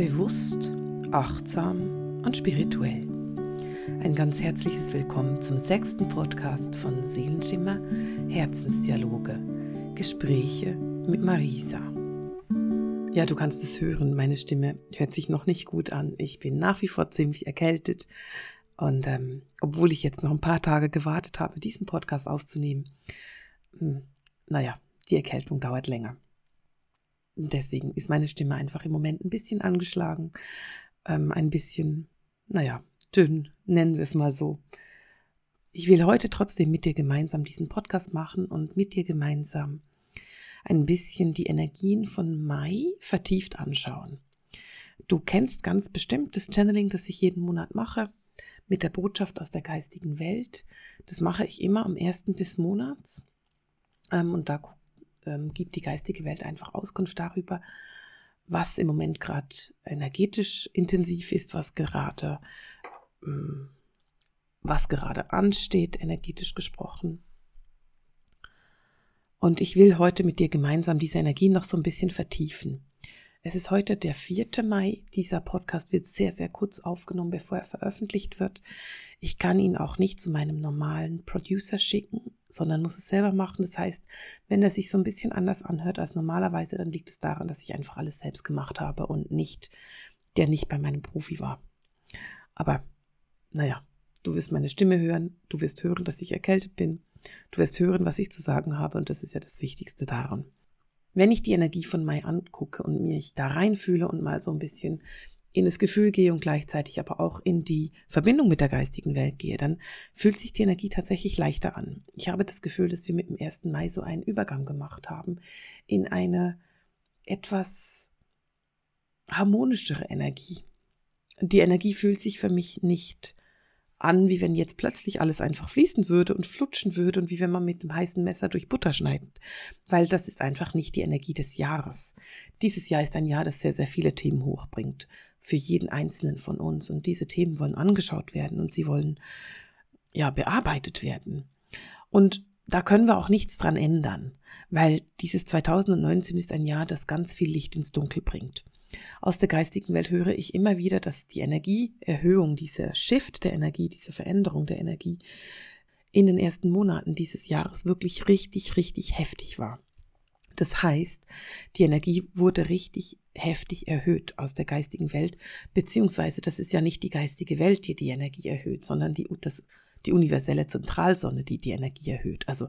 bewusst, achtsam und spirituell. Ein ganz herzliches Willkommen zum sechsten Podcast von Seelenschimmer Herzensdialoge. Gespräche mit Marisa. Ja, du kannst es hören, meine Stimme hört sich noch nicht gut an. Ich bin nach wie vor ziemlich erkältet. Und ähm, obwohl ich jetzt noch ein paar Tage gewartet habe, diesen Podcast aufzunehmen, hm, naja, die Erkältung dauert länger. Deswegen ist meine Stimme einfach im Moment ein bisschen angeschlagen, ähm, ein bisschen, naja, dünn, nennen wir es mal so. Ich will heute trotzdem mit dir gemeinsam diesen Podcast machen und mit dir gemeinsam ein bisschen die Energien von Mai vertieft anschauen. Du kennst ganz bestimmt das Channeling, das ich jeden Monat mache, mit der Botschaft aus der geistigen Welt. Das mache ich immer am ersten des Monats. Ähm, und da ähm, gibt die geistige Welt einfach Auskunft darüber, was im Moment gerade energetisch intensiv ist, was gerade, ähm, was gerade ansteht, energetisch gesprochen. Und ich will heute mit dir gemeinsam diese Energien noch so ein bisschen vertiefen. Es ist heute der 4. Mai. Dieser Podcast wird sehr, sehr kurz aufgenommen, bevor er veröffentlicht wird. Ich kann ihn auch nicht zu meinem normalen Producer schicken, sondern muss es selber machen. Das heißt, wenn er sich so ein bisschen anders anhört als normalerweise, dann liegt es daran, dass ich einfach alles selbst gemacht habe und nicht, der nicht bei meinem Profi war. Aber, naja, du wirst meine Stimme hören, du wirst hören, dass ich erkältet bin, du wirst hören, was ich zu sagen habe und das ist ja das Wichtigste daran. Wenn ich die Energie von Mai angucke und mich da reinfühle und mal so ein bisschen in das Gefühl gehe und gleichzeitig aber auch in die Verbindung mit der geistigen Welt gehe, dann fühlt sich die Energie tatsächlich leichter an. Ich habe das Gefühl, dass wir mit dem 1. Mai so einen Übergang gemacht haben in eine etwas harmonischere Energie. Die Energie fühlt sich für mich nicht an, wie wenn jetzt plötzlich alles einfach fließen würde und flutschen würde und wie wenn man mit dem heißen Messer durch Butter schneidet. Weil das ist einfach nicht die Energie des Jahres. Dieses Jahr ist ein Jahr, das sehr, sehr viele Themen hochbringt. Für jeden Einzelnen von uns. Und diese Themen wollen angeschaut werden und sie wollen, ja, bearbeitet werden. Und da können wir auch nichts dran ändern. Weil dieses 2019 ist ein Jahr, das ganz viel Licht ins Dunkel bringt. Aus der geistigen Welt höre ich immer wieder, dass die Energieerhöhung, dieser Shift der Energie, diese Veränderung der Energie in den ersten Monaten dieses Jahres wirklich richtig, richtig heftig war. Das heißt, die Energie wurde richtig heftig erhöht aus der geistigen Welt, beziehungsweise das ist ja nicht die geistige Welt, die die Energie erhöht, sondern die, das, die universelle Zentralsonne, die die Energie erhöht. Also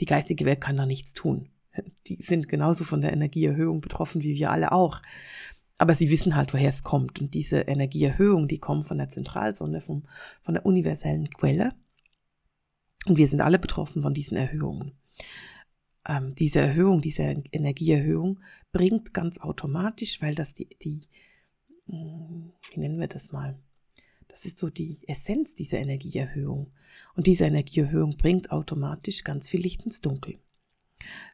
die geistige Welt kann da nichts tun. Die sind genauso von der Energieerhöhung betroffen wie wir alle auch. Aber sie wissen halt, woher es kommt. Und diese Energieerhöhung, die kommt von der Zentralsonne, vom, von der universellen Quelle. Und wir sind alle betroffen von diesen Erhöhungen. Ähm, diese Erhöhung, diese Energieerhöhung bringt ganz automatisch, weil das die, die, hm, wie nennen wir das mal? Das ist so die Essenz dieser Energieerhöhung. Und diese Energieerhöhung bringt automatisch ganz viel Licht ins Dunkel.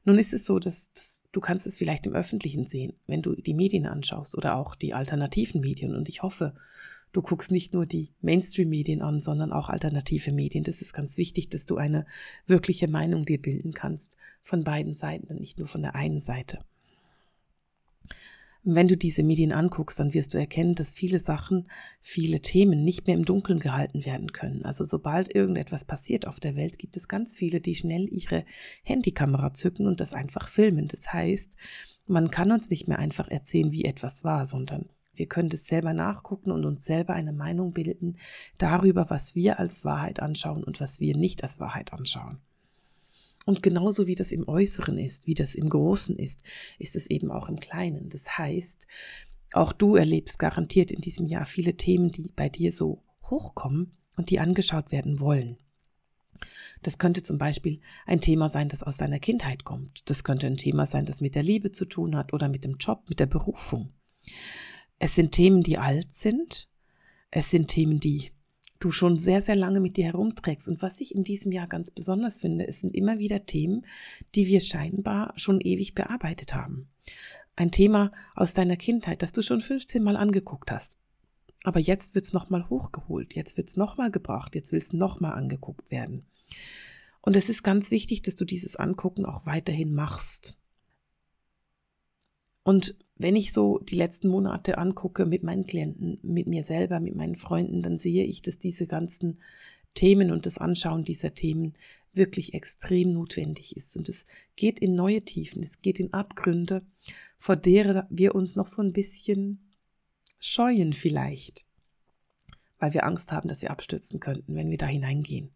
Nun ist es so, dass, dass, du kannst es vielleicht im Öffentlichen sehen, wenn du die Medien anschaust oder auch die alternativen Medien. Und ich hoffe, du guckst nicht nur die Mainstream-Medien an, sondern auch alternative Medien. Das ist ganz wichtig, dass du eine wirkliche Meinung dir bilden kannst von beiden Seiten und nicht nur von der einen Seite. Und wenn du diese Medien anguckst, dann wirst du erkennen, dass viele Sachen, viele Themen nicht mehr im Dunkeln gehalten werden können. Also sobald irgendetwas passiert auf der Welt, gibt es ganz viele, die schnell ihre Handykamera zücken und das einfach filmen. Das heißt, man kann uns nicht mehr einfach erzählen, wie etwas war, sondern wir können das selber nachgucken und uns selber eine Meinung bilden darüber, was wir als Wahrheit anschauen und was wir nicht als Wahrheit anschauen. Und genauso wie das im Äußeren ist, wie das im Großen ist, ist es eben auch im Kleinen. Das heißt, auch du erlebst garantiert in diesem Jahr viele Themen, die bei dir so hochkommen und die angeschaut werden wollen. Das könnte zum Beispiel ein Thema sein, das aus deiner Kindheit kommt. Das könnte ein Thema sein, das mit der Liebe zu tun hat oder mit dem Job, mit der Berufung. Es sind Themen, die alt sind. Es sind Themen, die du schon sehr, sehr lange mit dir herumträgst. Und was ich in diesem Jahr ganz besonders finde, es sind immer wieder Themen, die wir scheinbar schon ewig bearbeitet haben. Ein Thema aus deiner Kindheit, das du schon 15 Mal angeguckt hast. Aber jetzt wird's nochmal hochgeholt, jetzt wird's nochmal gebracht, jetzt will's nochmal angeguckt werden. Und es ist ganz wichtig, dass du dieses Angucken auch weiterhin machst. Und wenn ich so die letzten Monate angucke mit meinen Klienten, mit mir selber, mit meinen Freunden, dann sehe ich, dass diese ganzen Themen und das Anschauen dieser Themen wirklich extrem notwendig ist. Und es geht in neue Tiefen, es geht in Abgründe, vor deren wir uns noch so ein bisschen scheuen vielleicht, weil wir Angst haben, dass wir abstürzen könnten, wenn wir da hineingehen.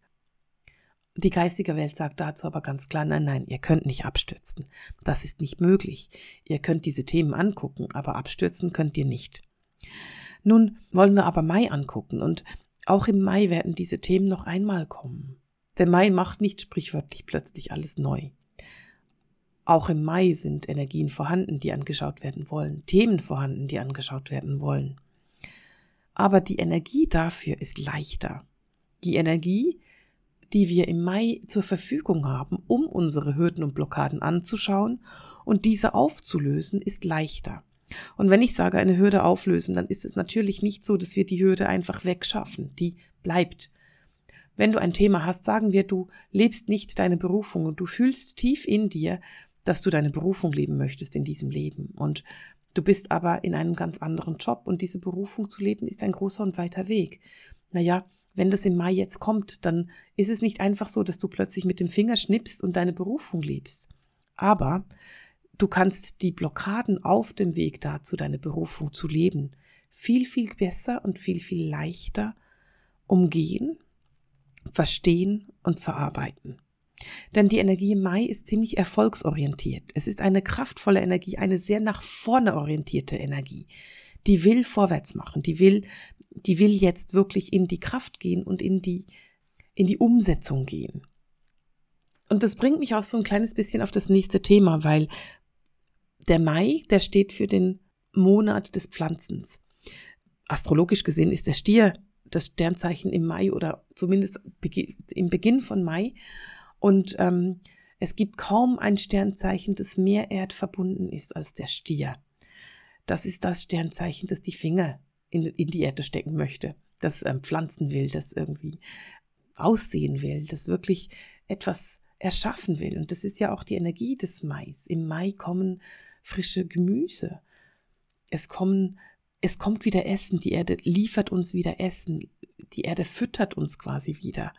Die geistige Welt sagt dazu aber ganz klar, nein, nein, ihr könnt nicht abstürzen. Das ist nicht möglich. Ihr könnt diese Themen angucken, aber abstürzen könnt ihr nicht. Nun wollen wir aber Mai angucken und auch im Mai werden diese Themen noch einmal kommen. Der Mai macht nicht sprichwörtlich plötzlich alles neu. Auch im Mai sind Energien vorhanden, die angeschaut werden wollen, Themen vorhanden, die angeschaut werden wollen. Aber die Energie dafür ist leichter. Die Energie, die wir im Mai zur Verfügung haben, um unsere Hürden und Blockaden anzuschauen und diese aufzulösen, ist leichter. Und wenn ich sage, eine Hürde auflösen, dann ist es natürlich nicht so, dass wir die Hürde einfach wegschaffen. Die bleibt. Wenn du ein Thema hast, sagen wir, du lebst nicht deine Berufung und du fühlst tief in dir, dass du deine Berufung leben möchtest in diesem Leben. Und du bist aber in einem ganz anderen Job und diese Berufung zu leben ist ein großer und weiter Weg. Naja, wenn das im Mai jetzt kommt, dann ist es nicht einfach so, dass du plötzlich mit dem Finger schnippst und deine Berufung lebst. Aber du kannst die Blockaden auf dem Weg dazu, deine Berufung zu leben, viel, viel besser und viel, viel leichter umgehen, verstehen und verarbeiten. Denn die Energie im Mai ist ziemlich erfolgsorientiert. Es ist eine kraftvolle Energie, eine sehr nach vorne orientierte Energie. Die will vorwärts machen, die will die will jetzt wirklich in die Kraft gehen und in die, in die Umsetzung gehen. Und das bringt mich auch so ein kleines bisschen auf das nächste Thema, weil der Mai, der steht für den Monat des Pflanzens. Astrologisch gesehen ist der Stier das Sternzeichen im Mai oder zumindest im Beginn von Mai. Und ähm, es gibt kaum ein Sternzeichen, das mehr erdverbunden ist als der Stier. Das ist das Sternzeichen, das die Finger in, in die Erde stecken möchte, das ähm, pflanzen will, das irgendwie aussehen will, das wirklich etwas erschaffen will. Und das ist ja auch die Energie des Mais. Im Mai kommen frische Gemüse. Es kommen, es kommt wieder Essen. Die Erde liefert uns wieder Essen. Die Erde füttert uns quasi wieder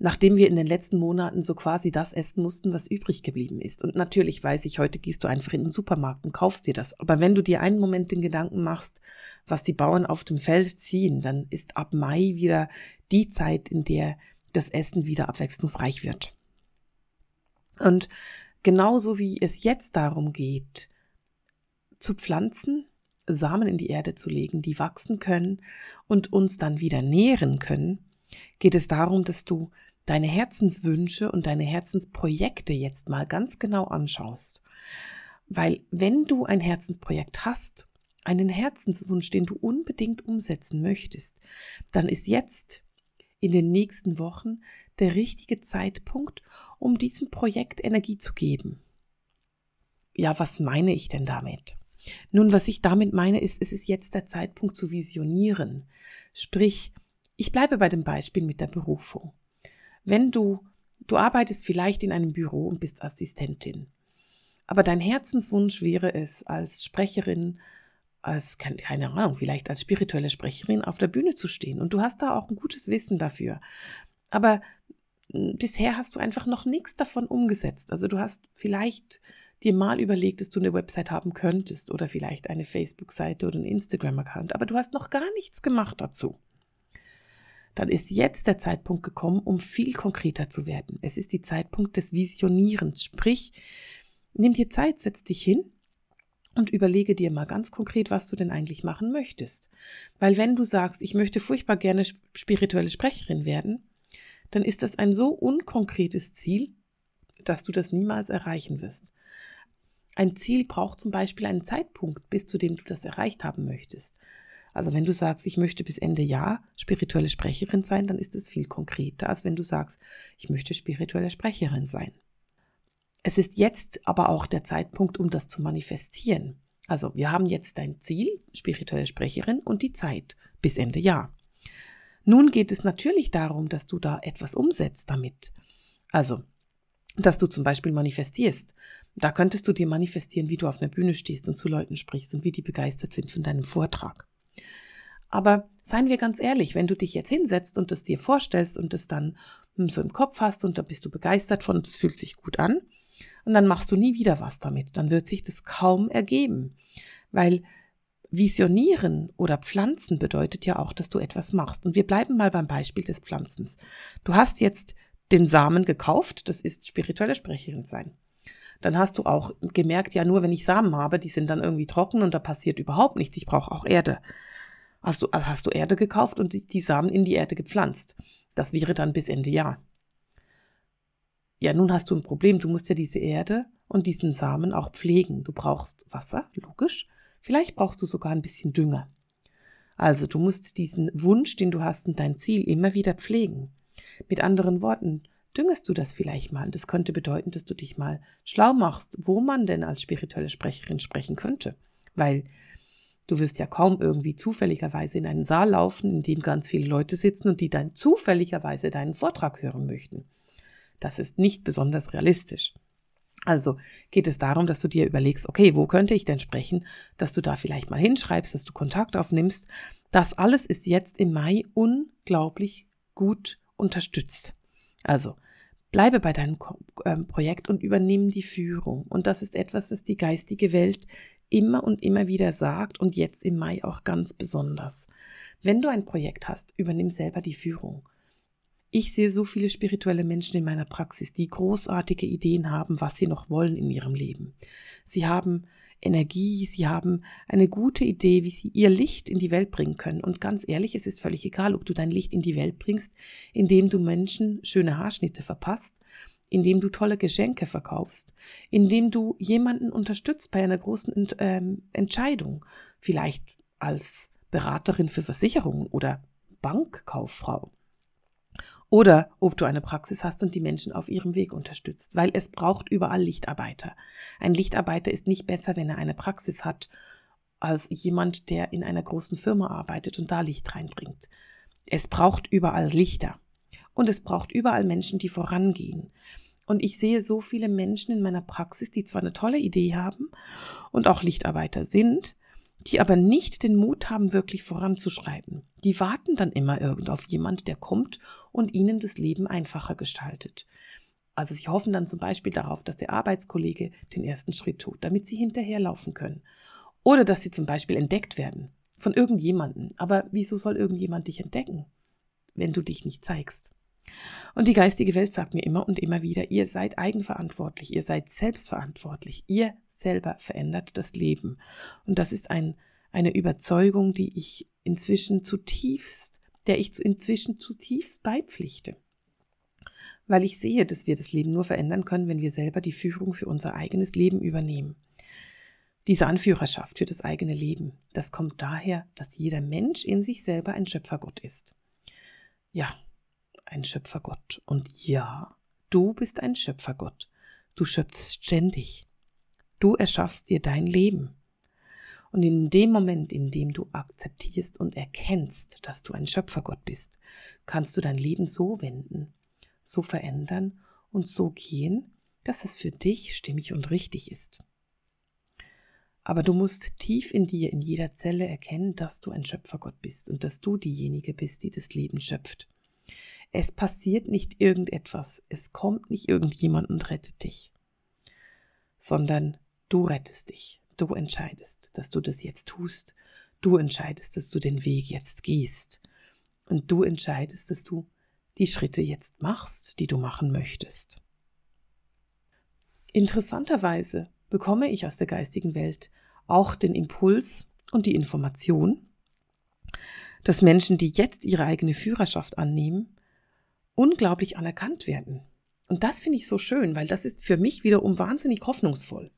nachdem wir in den letzten Monaten so quasi das essen mussten, was übrig geblieben ist. Und natürlich weiß ich, heute gehst du einfach in den Supermarkt und kaufst dir das. Aber wenn du dir einen Moment den Gedanken machst, was die Bauern auf dem Feld ziehen, dann ist ab Mai wieder die Zeit, in der das Essen wieder abwechslungsreich wird. Und genauso wie es jetzt darum geht, zu pflanzen, Samen in die Erde zu legen, die wachsen können und uns dann wieder nähren können, geht es darum, dass du deine Herzenswünsche und deine Herzensprojekte jetzt mal ganz genau anschaust. Weil wenn du ein Herzensprojekt hast, einen Herzenswunsch, den du unbedingt umsetzen möchtest, dann ist jetzt in den nächsten Wochen der richtige Zeitpunkt, um diesem Projekt Energie zu geben. Ja, was meine ich denn damit? Nun, was ich damit meine, ist, es ist jetzt der Zeitpunkt zu visionieren. Sprich, ich bleibe bei dem Beispiel mit der Berufung. Wenn du, du arbeitest vielleicht in einem Büro und bist Assistentin, aber dein Herzenswunsch wäre es, als Sprecherin, als, keine Ahnung, vielleicht als spirituelle Sprecherin auf der Bühne zu stehen. Und du hast da auch ein gutes Wissen dafür. Aber hm, bisher hast du einfach noch nichts davon umgesetzt. Also du hast vielleicht dir mal überlegt, dass du eine Website haben könntest oder vielleicht eine Facebook-Seite oder einen Instagram-Account, aber du hast noch gar nichts gemacht dazu dann ist jetzt der Zeitpunkt gekommen, um viel konkreter zu werden. Es ist die Zeitpunkt des Visionierens. Sprich, nimm dir Zeit, setz dich hin und überlege dir mal ganz konkret, was du denn eigentlich machen möchtest. Weil wenn du sagst, ich möchte furchtbar gerne spirituelle Sprecherin werden, dann ist das ein so unkonkretes Ziel, dass du das niemals erreichen wirst. Ein Ziel braucht zum Beispiel einen Zeitpunkt, bis zu dem du das erreicht haben möchtest. Also wenn du sagst, ich möchte bis Ende Jahr spirituelle Sprecherin sein, dann ist es viel konkreter, als wenn du sagst, ich möchte spirituelle Sprecherin sein. Es ist jetzt aber auch der Zeitpunkt, um das zu manifestieren. Also wir haben jetzt dein Ziel, spirituelle Sprecherin, und die Zeit bis Ende Jahr. Nun geht es natürlich darum, dass du da etwas umsetzt damit. Also dass du zum Beispiel manifestierst. Da könntest du dir manifestieren, wie du auf einer Bühne stehst und zu Leuten sprichst und wie die begeistert sind von deinem Vortrag. Aber seien wir ganz ehrlich, wenn du dich jetzt hinsetzt und das dir vorstellst und das dann hm, so im Kopf hast und da bist du begeistert von und es fühlt sich gut an und dann machst du nie wieder was damit, dann wird sich das kaum ergeben. Weil Visionieren oder Pflanzen bedeutet ja auch, dass du etwas machst. Und wir bleiben mal beim Beispiel des Pflanzens. Du hast jetzt den Samen gekauft, das ist spirituelle Sprecherin sein. Dann hast du auch gemerkt, ja, nur wenn ich Samen habe, die sind dann irgendwie trocken und da passiert überhaupt nichts. Ich brauche auch Erde. Hast du, also hast du Erde gekauft und die, die Samen in die Erde gepflanzt. Das wäre dann bis Ende Jahr. Ja, nun hast du ein Problem. Du musst ja diese Erde und diesen Samen auch pflegen. Du brauchst Wasser, logisch. Vielleicht brauchst du sogar ein bisschen Dünger. Also du musst diesen Wunsch, den du hast und dein Ziel immer wieder pflegen. Mit anderen Worten, düngest du das vielleicht mal. Das könnte bedeuten, dass du dich mal schlau machst, wo man denn als spirituelle Sprecherin sprechen könnte. Weil du wirst ja kaum irgendwie zufälligerweise in einen Saal laufen, in dem ganz viele Leute sitzen und die dann zufälligerweise deinen Vortrag hören möchten. Das ist nicht besonders realistisch. Also geht es darum, dass du dir überlegst, okay, wo könnte ich denn sprechen, dass du da vielleicht mal hinschreibst, dass du Kontakt aufnimmst. Das alles ist jetzt im Mai unglaublich gut unterstützt. Also bleibe bei deinem ähm, Projekt und übernimm die Führung. Und das ist etwas, was die geistige Welt immer und immer wieder sagt und jetzt im Mai auch ganz besonders. Wenn du ein Projekt hast, übernimm selber die Führung. Ich sehe so viele spirituelle Menschen in meiner Praxis, die großartige Ideen haben, was sie noch wollen in ihrem Leben. Sie haben Energie, sie haben eine gute Idee, wie sie ihr Licht in die Welt bringen können. Und ganz ehrlich, es ist völlig egal, ob du dein Licht in die Welt bringst, indem du Menschen schöne Haarschnitte verpasst, indem du tolle Geschenke verkaufst, indem du jemanden unterstützt bei einer großen ähm, Entscheidung, vielleicht als Beraterin für Versicherungen oder Bankkauffrau. Oder ob du eine Praxis hast und die Menschen auf ihrem Weg unterstützt, weil es braucht überall Lichtarbeiter. Ein Lichtarbeiter ist nicht besser, wenn er eine Praxis hat, als jemand, der in einer großen Firma arbeitet und da Licht reinbringt. Es braucht überall Lichter. Und es braucht überall Menschen, die vorangehen. Und ich sehe so viele Menschen in meiner Praxis, die zwar eine tolle Idee haben und auch Lichtarbeiter sind, die aber nicht den Mut haben, wirklich voranzuschreiten. Die warten dann immer irgend auf jemand, der kommt und ihnen das Leben einfacher gestaltet. Also sie hoffen dann zum Beispiel darauf, dass der Arbeitskollege den ersten Schritt tut, damit sie hinterherlaufen können. Oder dass sie zum Beispiel entdeckt werden von irgendjemanden. Aber wieso soll irgendjemand dich entdecken, wenn du dich nicht zeigst? Und die geistige Welt sagt mir immer und immer wieder, ihr seid eigenverantwortlich, ihr seid selbstverantwortlich, ihr selber verändert das Leben. Und das ist ein, eine Überzeugung, die ich inzwischen zutiefst, der ich inzwischen zutiefst beipflichte. Weil ich sehe, dass wir das Leben nur verändern können, wenn wir selber die Führung für unser eigenes Leben übernehmen. Diese Anführerschaft für das eigene Leben, das kommt daher, dass jeder Mensch in sich selber ein Schöpfergott ist. Ja, ein Schöpfergott. Und ja, du bist ein Schöpfergott. Du schöpfst ständig. Du erschaffst dir dein Leben. Und in dem Moment, in dem du akzeptierst und erkennst, dass du ein Schöpfergott bist, kannst du dein Leben so wenden, so verändern und so gehen, dass es für dich stimmig und richtig ist. Aber du musst tief in dir, in jeder Zelle erkennen, dass du ein Schöpfergott bist und dass du diejenige bist, die das Leben schöpft. Es passiert nicht irgendetwas, es kommt nicht irgendjemand und rettet dich, sondern Du rettest dich. Du entscheidest, dass du das jetzt tust. Du entscheidest, dass du den Weg jetzt gehst. Und du entscheidest, dass du die Schritte jetzt machst, die du machen möchtest. Interessanterweise bekomme ich aus der geistigen Welt auch den Impuls und die Information, dass Menschen, die jetzt ihre eigene Führerschaft annehmen, unglaublich anerkannt werden. Und das finde ich so schön, weil das ist für mich wiederum wahnsinnig hoffnungsvoll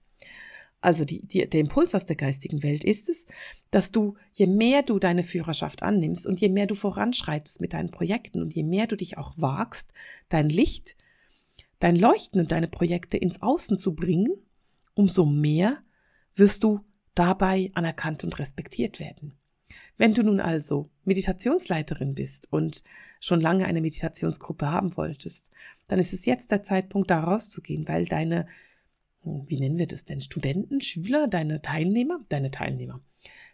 also die, die, der Impuls aus der geistigen Welt ist es, dass du, je mehr du deine Führerschaft annimmst und je mehr du voranschreitest mit deinen Projekten und je mehr du dich auch wagst, dein Licht, dein Leuchten und deine Projekte ins Außen zu bringen, umso mehr wirst du dabei anerkannt und respektiert werden. Wenn du nun also Meditationsleiterin bist und schon lange eine Meditationsgruppe haben wolltest, dann ist es jetzt der Zeitpunkt, da rauszugehen, weil deine, wie nennen wir das denn, Studenten, Schüler, deine Teilnehmer, deine Teilnehmer,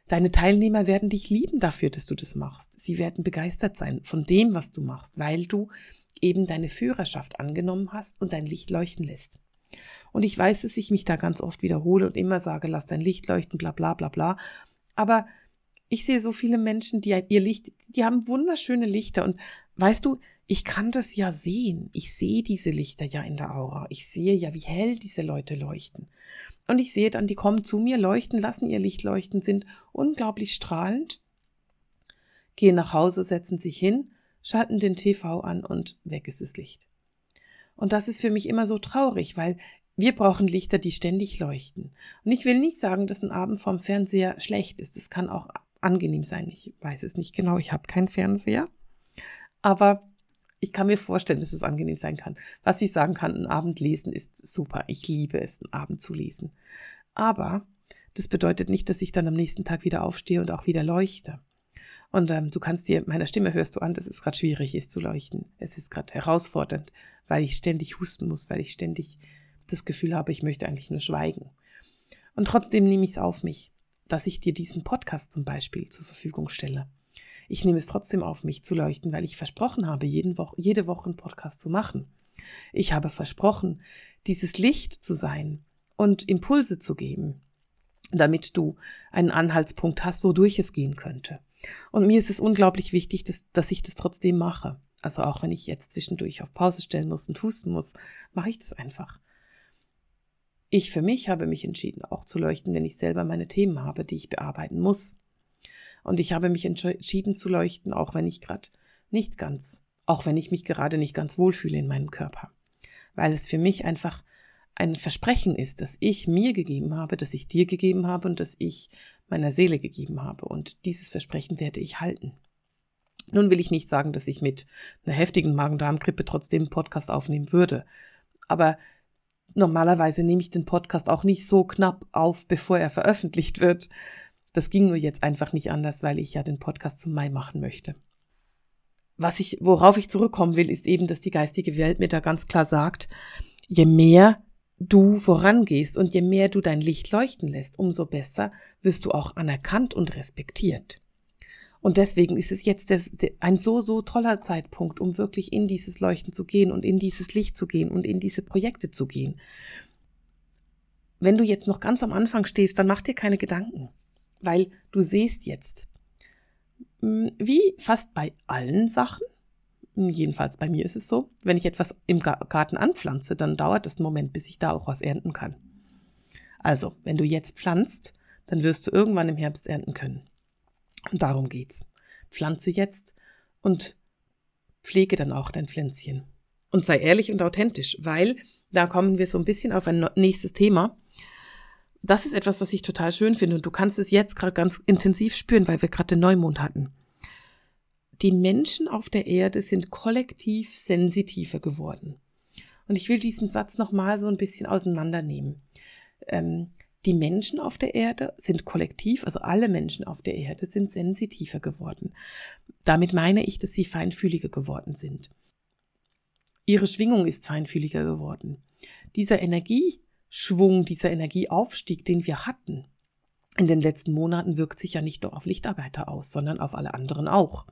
deine Teilnehmer werden dich lieben dafür, dass du das machst. Sie werden begeistert sein von dem, was du machst, weil du eben deine Führerschaft angenommen hast und dein Licht leuchten lässt. Und ich weiß, dass ich mich da ganz oft wiederhole und immer sage, lass dein Licht leuchten, bla bla bla bla. Aber ich sehe so viele Menschen, die ihr Licht, die haben wunderschöne Lichter und weißt du, ich kann das ja sehen. Ich sehe diese Lichter ja in der Aura. Ich sehe ja, wie hell diese Leute leuchten. Und ich sehe dann, die kommen zu mir, leuchten, lassen ihr Licht leuchten, sind unglaublich strahlend, gehen nach Hause, setzen sich hin, schalten den TV an und weg ist das Licht. Und das ist für mich immer so traurig, weil wir brauchen Lichter, die ständig leuchten. Und ich will nicht sagen, dass ein Abend vorm Fernseher schlecht ist. Es kann auch angenehm sein. Ich weiß es nicht genau, ich habe keinen Fernseher. Aber ich kann mir vorstellen, dass es angenehm sein kann. Was ich sagen kann, ein Abend lesen ist super. Ich liebe es, einen Abend zu lesen. Aber das bedeutet nicht, dass ich dann am nächsten Tag wieder aufstehe und auch wieder leuchte. Und ähm, du kannst dir, meiner Stimme hörst du an, dass es gerade schwierig ist zu leuchten. Es ist gerade herausfordernd, weil ich ständig husten muss, weil ich ständig das Gefühl habe, ich möchte eigentlich nur schweigen. Und trotzdem nehme ich es auf mich, dass ich dir diesen Podcast zum Beispiel zur Verfügung stelle. Ich nehme es trotzdem auf mich zu leuchten, weil ich versprochen habe, jeden Wo jede Woche einen Podcast zu machen. Ich habe versprochen, dieses Licht zu sein und Impulse zu geben, damit du einen Anhaltspunkt hast, wodurch es gehen könnte. Und mir ist es unglaublich wichtig, dass, dass ich das trotzdem mache. Also auch wenn ich jetzt zwischendurch auf Pause stellen muss und husten muss, mache ich das einfach. Ich für mich habe mich entschieden, auch zu leuchten, wenn ich selber meine Themen habe, die ich bearbeiten muss. Und ich habe mich entschieden zu leuchten, auch wenn ich gerade nicht ganz, auch wenn ich mich gerade nicht ganz wohlfühle in meinem Körper. Weil es für mich einfach ein Versprechen ist, das ich mir gegeben habe, das ich dir gegeben habe und das ich meiner Seele gegeben habe. Und dieses Versprechen werde ich halten. Nun will ich nicht sagen, dass ich mit einer heftigen Magen-Darm-Grippe trotzdem einen Podcast aufnehmen würde. Aber normalerweise nehme ich den Podcast auch nicht so knapp auf, bevor er veröffentlicht wird. Das ging nur jetzt einfach nicht anders, weil ich ja den Podcast zum Mai machen möchte. Was ich, worauf ich zurückkommen will, ist eben, dass die geistige Welt mir da ganz klar sagt, je mehr du vorangehst und je mehr du dein Licht leuchten lässt, umso besser wirst du auch anerkannt und respektiert. Und deswegen ist es jetzt ein so, so toller Zeitpunkt, um wirklich in dieses Leuchten zu gehen und in dieses Licht zu gehen und in diese Projekte zu gehen. Wenn du jetzt noch ganz am Anfang stehst, dann mach dir keine Gedanken, weil du siehst jetzt, hm, wie fast bei allen Sachen, Jedenfalls bei mir ist es so. Wenn ich etwas im Garten anpflanze, dann dauert es einen Moment, bis ich da auch was ernten kann. Also, wenn du jetzt pflanzt, dann wirst du irgendwann im Herbst ernten können. Und darum geht's. Pflanze jetzt und pflege dann auch dein Pflänzchen. Und sei ehrlich und authentisch, weil da kommen wir so ein bisschen auf ein nächstes Thema. Das ist etwas, was ich total schön finde und du kannst es jetzt gerade ganz intensiv spüren, weil wir gerade den Neumond hatten die Menschen auf der Erde sind kollektiv sensitiver geworden. Und ich will diesen Satz nochmal so ein bisschen auseinandernehmen. Ähm, die Menschen auf der Erde sind kollektiv, also alle Menschen auf der Erde sind sensitiver geworden. Damit meine ich, dass sie feinfühliger geworden sind. Ihre Schwingung ist feinfühliger geworden. Dieser Energieschwung, dieser Energieaufstieg, den wir hatten in den letzten Monaten, wirkt sich ja nicht nur auf Lichtarbeiter aus, sondern auf alle anderen auch.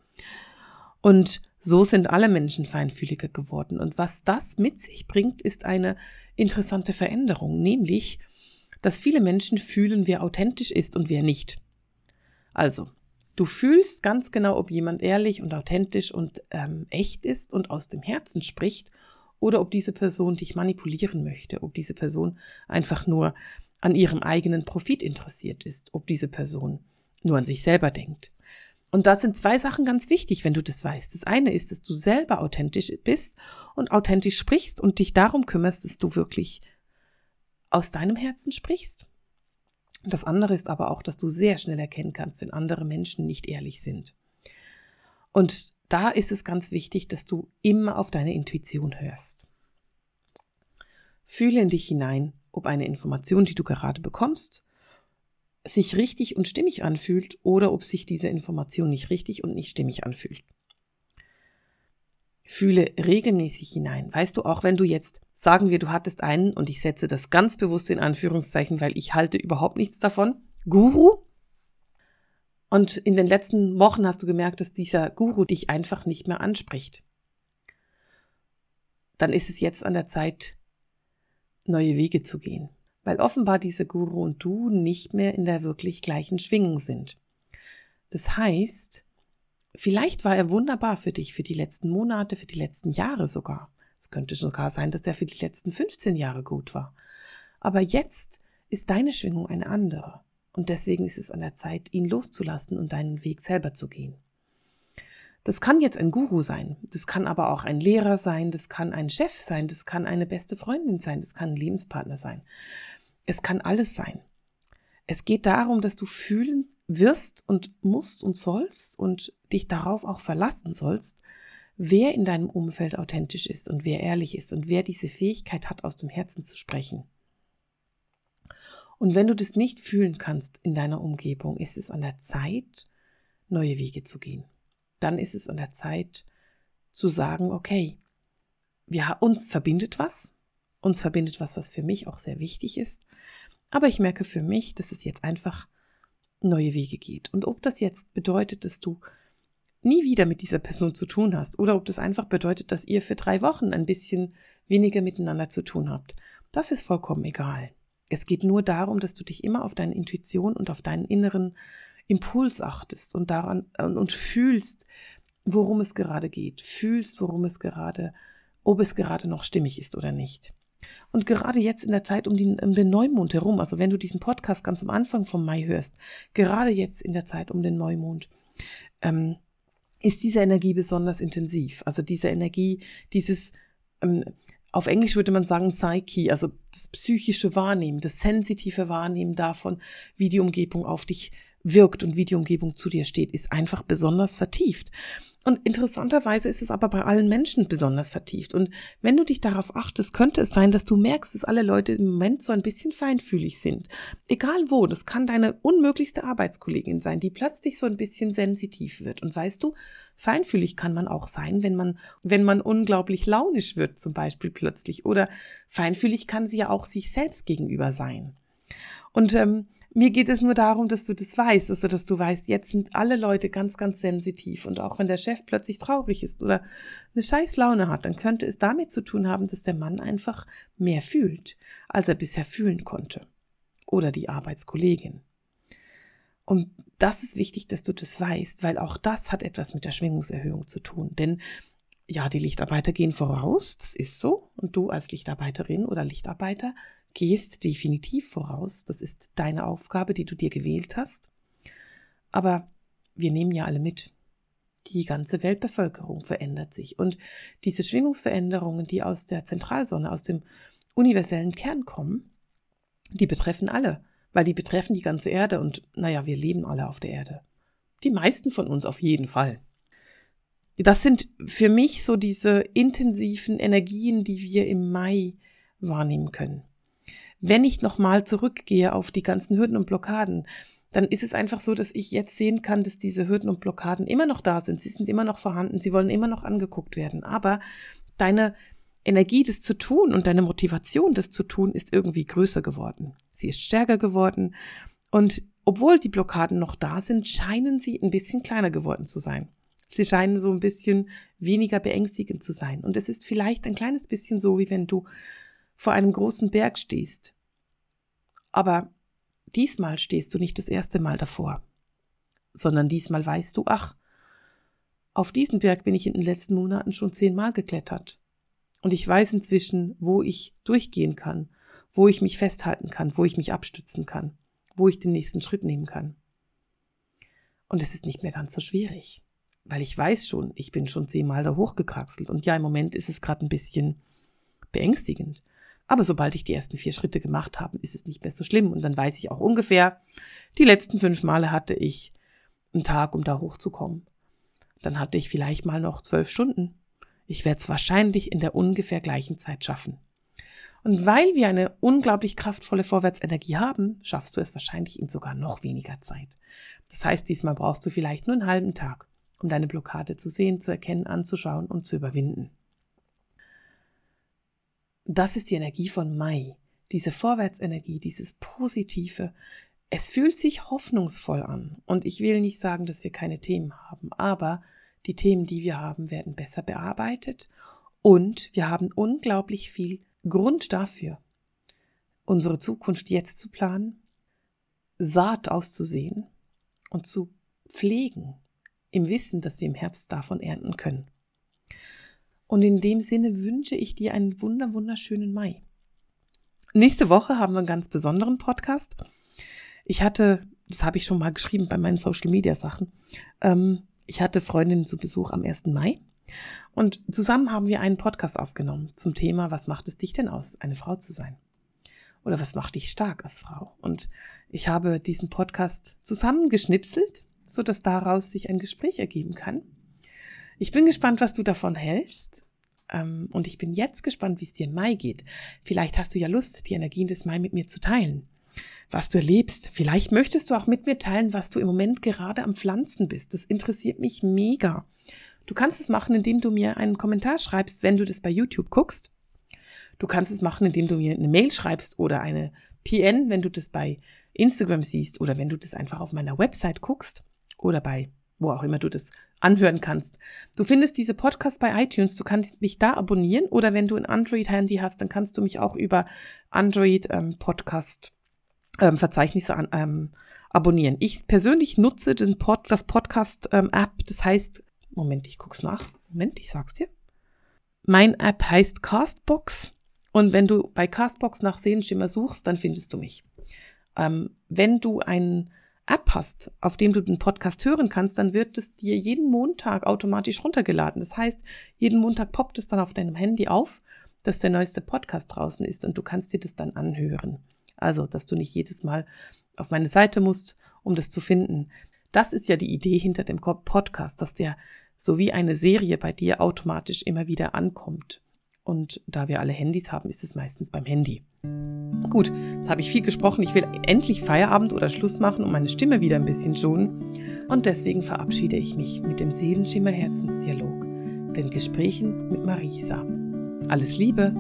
Und so sind alle Menschen feinfühliger geworden. Und was das mit sich bringt, ist eine interessante Veränderung, nämlich, dass viele Menschen fühlen, wer authentisch ist und wer nicht. Also, du fühlst ganz genau, ob jemand ehrlich und authentisch und ähm, echt ist und aus dem Herzen spricht oder ob diese Person dich manipulieren möchte, ob diese Person einfach nur an ihrem eigenen Profit interessiert ist, ob diese Person nur an sich selber denkt. Und da sind zwei Sachen ganz wichtig, wenn du das weißt. Das eine ist, dass du selber authentisch bist und authentisch sprichst und dich darum kümmerst, dass du wirklich aus deinem Herzen sprichst. Das andere ist aber auch, dass du sehr schnell erkennen kannst, wenn andere Menschen nicht ehrlich sind. Und da ist es ganz wichtig, dass du immer auf deine Intuition hörst. Fühle in dich hinein, ob eine Information, die du gerade bekommst, sich richtig und stimmig anfühlt oder ob sich diese Information nicht richtig und nicht stimmig anfühlt. Fühle regelmäßig hinein. Weißt du, auch wenn du jetzt, sagen wir, du hattest einen, und ich setze das ganz bewusst in Anführungszeichen, weil ich halte überhaupt nichts davon, Guru. Und in den letzten Wochen hast du gemerkt, dass dieser Guru dich einfach nicht mehr anspricht. Dann ist es jetzt an der Zeit, neue Wege zu gehen. Weil offenbar dieser Guru und du nicht mehr in der wirklich gleichen Schwingung sind. Das heißt, Vielleicht war er wunderbar für dich, für die letzten Monate, für die letzten Jahre sogar. Es könnte sogar sein, dass er für die letzten 15 Jahre gut war. Aber jetzt ist deine Schwingung eine andere. Und deswegen ist es an der Zeit, ihn loszulassen und deinen Weg selber zu gehen. Das kann jetzt ein Guru sein, das kann aber auch ein Lehrer sein, das kann ein Chef sein, das kann eine beste Freundin sein, das kann ein Lebenspartner sein. Es kann alles sein. Es geht darum, dass du fühlen wirst und musst und sollst und dich darauf auch verlassen sollst, wer in deinem Umfeld authentisch ist und wer ehrlich ist und wer diese Fähigkeit hat, aus dem Herzen zu sprechen. Und wenn du das nicht fühlen kannst in deiner Umgebung, ist es an der Zeit, neue Wege zu gehen. Dann ist es an der Zeit zu sagen, okay, wir, uns verbindet was, uns verbindet was, was für mich auch sehr wichtig ist, aber ich merke für mich, dass es jetzt einfach neue Wege geht. Und ob das jetzt bedeutet, dass du nie wieder mit dieser Person zu tun hast oder ob das einfach bedeutet, dass ihr für drei Wochen ein bisschen weniger miteinander zu tun habt, das ist vollkommen egal. Es geht nur darum, dass du dich immer auf deine Intuition und auf deinen inneren Impuls achtest und daran und fühlst, worum es gerade geht, fühlst, worum es gerade, ob es gerade noch stimmig ist oder nicht. Und gerade jetzt in der Zeit um den, um den Neumond herum, also wenn du diesen Podcast ganz am Anfang vom Mai hörst, gerade jetzt in der Zeit um den Neumond, ähm, ist diese Energie besonders intensiv. Also diese Energie, dieses, ähm, auf Englisch würde man sagen Psyche, also das psychische Wahrnehmen, das sensitive Wahrnehmen davon, wie die Umgebung auf dich wirkt und wie die Umgebung zu dir steht, ist einfach besonders vertieft. Und interessanterweise ist es aber bei allen Menschen besonders vertieft. Und wenn du dich darauf achtest, könnte es sein, dass du merkst, dass alle Leute im Moment so ein bisschen feinfühlig sind. Egal wo, das kann deine unmöglichste Arbeitskollegin sein, die plötzlich so ein bisschen sensitiv wird. Und weißt du, feinfühlig kann man auch sein, wenn man, wenn man unglaublich launisch wird, zum Beispiel plötzlich. Oder feinfühlig kann sie ja auch sich selbst gegenüber sein. Und ähm, mir geht es nur darum, dass du das weißt, also dass du weißt, jetzt sind alle Leute ganz, ganz sensitiv und auch wenn der Chef plötzlich traurig ist oder eine scheiß Laune hat, dann könnte es damit zu tun haben, dass der Mann einfach mehr fühlt, als er bisher fühlen konnte. Oder die Arbeitskollegin. Und das ist wichtig, dass du das weißt, weil auch das hat etwas mit der Schwingungserhöhung zu tun. Denn ja, die Lichtarbeiter gehen voraus, das ist so. Und du als Lichtarbeiterin oder Lichtarbeiter gehst definitiv voraus. Das ist deine Aufgabe, die du dir gewählt hast. Aber wir nehmen ja alle mit. Die ganze Weltbevölkerung verändert sich. Und diese Schwingungsveränderungen, die aus der Zentralsonne, aus dem universellen Kern kommen, die betreffen alle, weil die betreffen die ganze Erde und naja, wir leben alle auf der Erde. Die meisten von uns auf jeden Fall. Das sind für mich so diese intensiven Energien, die wir im Mai wahrnehmen können wenn ich nochmal zurückgehe auf die ganzen Hürden und Blockaden, dann ist es einfach so, dass ich jetzt sehen kann, dass diese Hürden und Blockaden immer noch da sind. Sie sind immer noch vorhanden. Sie wollen immer noch angeguckt werden. Aber deine Energie, das zu tun und deine Motivation, das zu tun, ist irgendwie größer geworden. Sie ist stärker geworden. Und obwohl die Blockaden noch da sind, scheinen sie ein bisschen kleiner geworden zu sein. Sie scheinen so ein bisschen weniger beängstigend zu sein. Und es ist vielleicht ein kleines bisschen so, wie wenn du vor einem großen Berg stehst. Aber diesmal stehst du nicht das erste Mal davor, sondern diesmal weißt du, ach, auf diesen Berg bin ich in den letzten Monaten schon zehnmal geklettert. Und ich weiß inzwischen, wo ich durchgehen kann, wo ich mich festhalten kann, wo ich mich abstützen kann, wo ich den nächsten Schritt nehmen kann. Und es ist nicht mehr ganz so schwierig, weil ich weiß schon, ich bin schon zehnmal da hochgekraxelt und ja, im Moment ist es gerade ein bisschen beängstigend. Aber sobald ich die ersten vier Schritte gemacht habe, ist es nicht mehr so schlimm. Und dann weiß ich auch ungefähr, die letzten fünf Male hatte ich einen Tag, um da hochzukommen. Dann hatte ich vielleicht mal noch zwölf Stunden. Ich werde es wahrscheinlich in der ungefähr gleichen Zeit schaffen. Und weil wir eine unglaublich kraftvolle Vorwärtsenergie haben, schaffst du es wahrscheinlich in sogar noch weniger Zeit. Das heißt, diesmal brauchst du vielleicht nur einen halben Tag, um deine Blockade zu sehen, zu erkennen, anzuschauen und zu überwinden. Das ist die Energie von Mai, diese Vorwärtsenergie, dieses Positive. Es fühlt sich hoffnungsvoll an. Und ich will nicht sagen, dass wir keine Themen haben, aber die Themen, die wir haben, werden besser bearbeitet und wir haben unglaublich viel Grund dafür, unsere Zukunft jetzt zu planen, Saat auszusehen und zu pflegen, im Wissen, dass wir im Herbst davon ernten können. Und in dem Sinne wünsche ich dir einen wunder wunderschönen Mai. Nächste Woche haben wir einen ganz besonderen Podcast. Ich hatte, das habe ich schon mal geschrieben bei meinen Social Media Sachen, ähm, ich hatte Freundinnen zu Besuch am 1. Mai und zusammen haben wir einen Podcast aufgenommen zum Thema, was macht es dich denn aus, eine Frau zu sein? Oder was macht dich stark als Frau? Und ich habe diesen Podcast zusammengeschnipselt, so dass daraus sich ein Gespräch ergeben kann. Ich bin gespannt, was du davon hältst. Ähm, und ich bin jetzt gespannt, wie es dir im Mai geht. Vielleicht hast du ja Lust, die Energien des Mai mit mir zu teilen. Was du erlebst. Vielleicht möchtest du auch mit mir teilen, was du im Moment gerade am Pflanzen bist. Das interessiert mich mega. Du kannst es machen, indem du mir einen Kommentar schreibst, wenn du das bei YouTube guckst. Du kannst es machen, indem du mir eine Mail schreibst oder eine PN, wenn du das bei Instagram siehst oder wenn du das einfach auf meiner Website guckst oder bei wo auch immer du das anhören kannst. Du findest diese Podcast bei iTunes, du kannst mich da abonnieren oder wenn du ein Android-Handy hast, dann kannst du mich auch über Android ähm, ähm, an, ähm, abonnieren. Ich persönlich nutze den Pod, das Podcast ähm, das heißt Moment, ich guck's nach. Moment, ich sag's dir. Mein App heißt Castbox und wenn du bei Castbox nach Sehenschimmer suchst, dann findest du mich. Ähm, wenn du ein App hast, auf dem du den Podcast hören kannst, dann wird es dir jeden Montag automatisch runtergeladen. Das heißt, jeden Montag poppt es dann auf deinem Handy auf, dass der neueste Podcast draußen ist und du kannst dir das dann anhören. Also, dass du nicht jedes Mal auf meine Seite musst, um das zu finden. Das ist ja die Idee hinter dem Podcast, dass der so wie eine Serie bei dir automatisch immer wieder ankommt. Und da wir alle Handys haben, ist es meistens beim Handy. Gut, jetzt habe ich viel gesprochen. Ich will endlich Feierabend oder Schluss machen und meine Stimme wieder ein bisschen schonen. Und deswegen verabschiede ich mich mit dem Seelenschimmer Herzensdialog, den Gesprächen mit Marisa. Alles Liebe!